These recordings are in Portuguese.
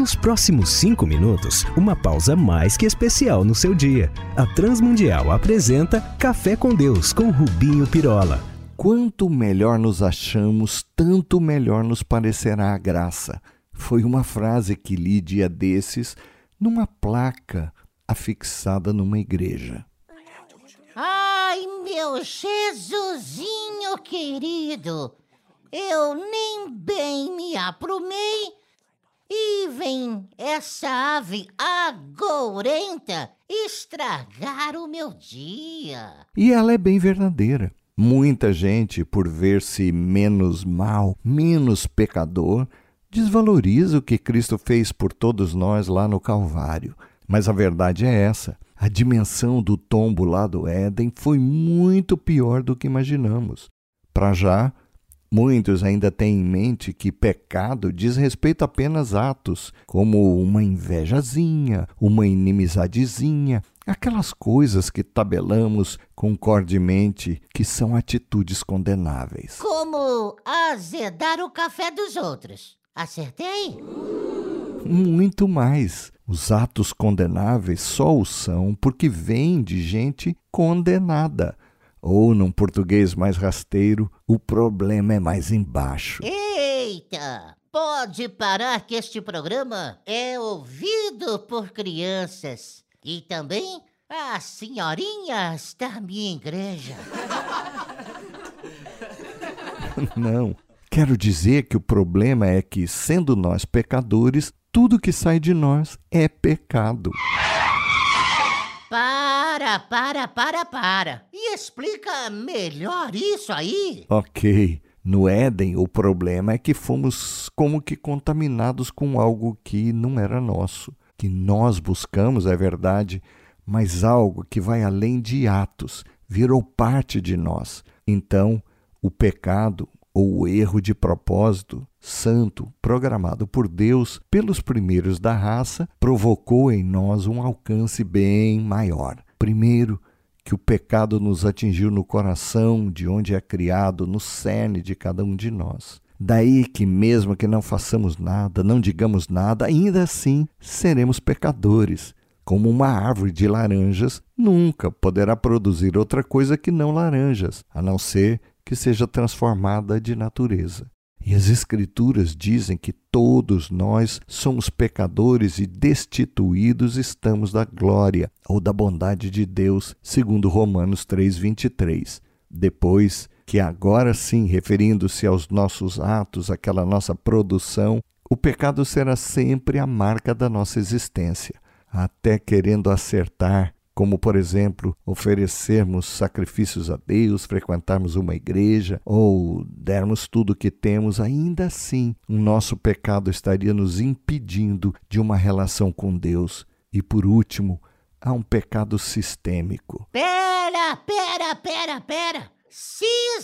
Nos próximos cinco minutos, uma pausa mais que especial no seu dia. A Transmundial apresenta Café com Deus com Rubinho Pirola. Quanto melhor nos achamos, tanto melhor nos parecerá a graça. Foi uma frase que li dia desses numa placa afixada numa igreja. Ai, meu Jesusinho querido, eu nem bem me aprumei e vem essa ave agorenta estragar o meu dia. E ela é bem verdadeira. Muita gente, por ver-se menos mal, menos pecador, desvaloriza o que Cristo fez por todos nós lá no Calvário. Mas a verdade é essa: a dimensão do tombo lá do Éden foi muito pior do que imaginamos. Para já, muitos ainda têm em mente que pecado diz respeito apenas a atos, como uma invejazinha, uma inimizadezinha, aquelas coisas que tabelamos concordemente que são atitudes condenáveis. Como azedar o café dos outros. Acertei? Muito mais. Os atos condenáveis só o são porque vêm de gente condenada. Ou, num português mais rasteiro, o problema é mais embaixo. Eita! Pode parar que este programa é ouvido por crianças e também as senhorinhas da minha igreja. Não. Quero dizer que o problema é que, sendo nós pecadores, tudo que sai de nós é pecado. Para, para, para, para. E explica melhor isso aí. Ok. No Éden, o problema é que fomos como que contaminados com algo que não era nosso. Que nós buscamos, é verdade, mas algo que vai além de atos, virou parte de nós. Então, o pecado, ou o erro de propósito santo programado por Deus pelos primeiros da raça provocou em nós um alcance bem maior. Primeiro, que o pecado nos atingiu no coração, de onde é criado, no cerne de cada um de nós. Daí que, mesmo que não façamos nada, não digamos nada, ainda assim seremos pecadores. Como uma árvore de laranjas nunca poderá produzir outra coisa que não laranjas, a não ser que seja transformada de natureza. E as Escrituras dizem que todos nós somos pecadores e destituídos estamos da glória ou da bondade de Deus, segundo Romanos 3:23. Depois que agora sim, referindo-se aos nossos atos, aquela nossa produção, o pecado será sempre a marca da nossa existência, até querendo acertar como, por exemplo, oferecermos sacrifícios a Deus, frequentarmos uma igreja ou dermos tudo o que temos, ainda assim o nosso pecado estaria nos impedindo de uma relação com Deus. E por último, há um pecado sistêmico. Pera, pera, pera, pera. O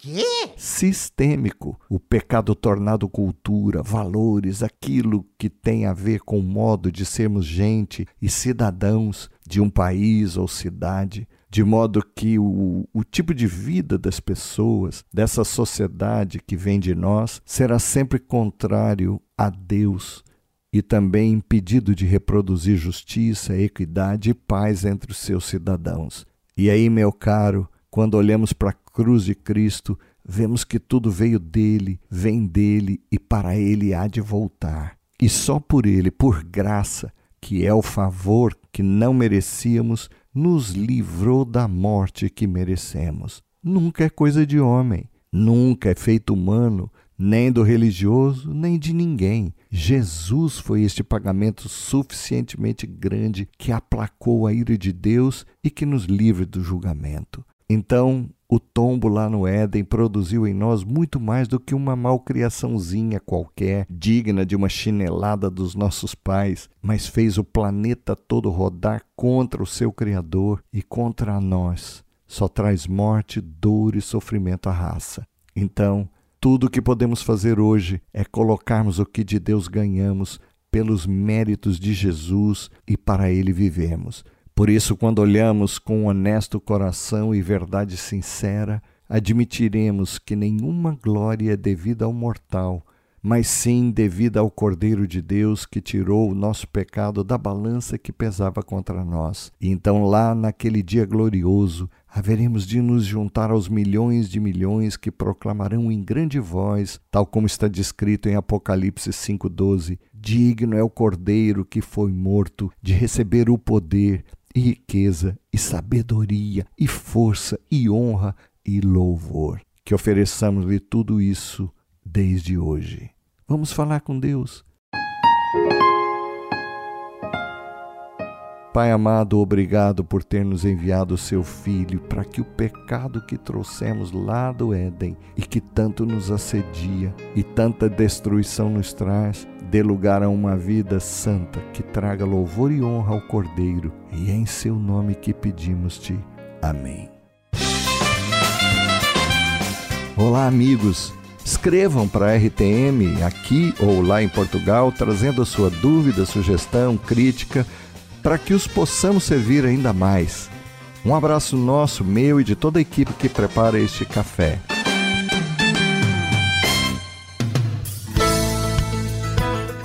quê? Sistêmico. O pecado tornado cultura, valores, aquilo que tem a ver com o modo de sermos gente e cidadãos de um país ou cidade, de modo que o, o tipo de vida das pessoas, dessa sociedade que vem de nós, será sempre contrário a Deus e também impedido de reproduzir justiça, equidade e paz entre os seus cidadãos. E aí, meu caro, quando olhamos para a cruz de Cristo, vemos que tudo veio dele, vem dele e para ele há de voltar. E só por ele, por graça, que é o favor que não merecíamos, nos livrou da morte que merecemos. Nunca é coisa de homem, nunca é feito humano, nem do religioso, nem de ninguém. Jesus foi este pagamento suficientemente grande que aplacou a ira de Deus e que nos livre do julgamento. Então, o tombo lá no Éden produziu em nós muito mais do que uma malcriaçãozinha qualquer, digna de uma chinelada dos nossos pais, mas fez o planeta todo rodar contra o seu Criador e contra nós. Só traz morte, dor e sofrimento à raça. Então, tudo o que podemos fazer hoje é colocarmos o que de Deus ganhamos pelos méritos de Jesus e para ele vivemos. Por isso, quando olhamos com honesto coração e verdade sincera, admitiremos que nenhuma glória é devida ao mortal, mas sim devida ao Cordeiro de Deus que tirou o nosso pecado da balança que pesava contra nós. E então, lá naquele dia glorioso, haveremos de nos juntar aos milhões de milhões que proclamarão em grande voz, tal como está descrito em Apocalipse 5,12: Digno é o Cordeiro que foi morto de receber o poder, e riqueza, e sabedoria, e força, e honra, e louvor. Que ofereçamos-lhe tudo isso desde hoje. Vamos falar com Deus. Pai amado, obrigado por ter nos enviado o seu Filho para que o pecado que trouxemos lá do Éden e que tanto nos assedia e tanta destruição nos traz, dê lugar a uma vida santa que traga louvor e honra ao Cordeiro. E é em seu nome que pedimos-te. Amém. Olá, amigos. Escrevam para a RTM aqui ou lá em Portugal, trazendo a sua dúvida, sugestão, crítica, para que os possamos servir ainda mais. Um abraço nosso, meu e de toda a equipe que prepara este café.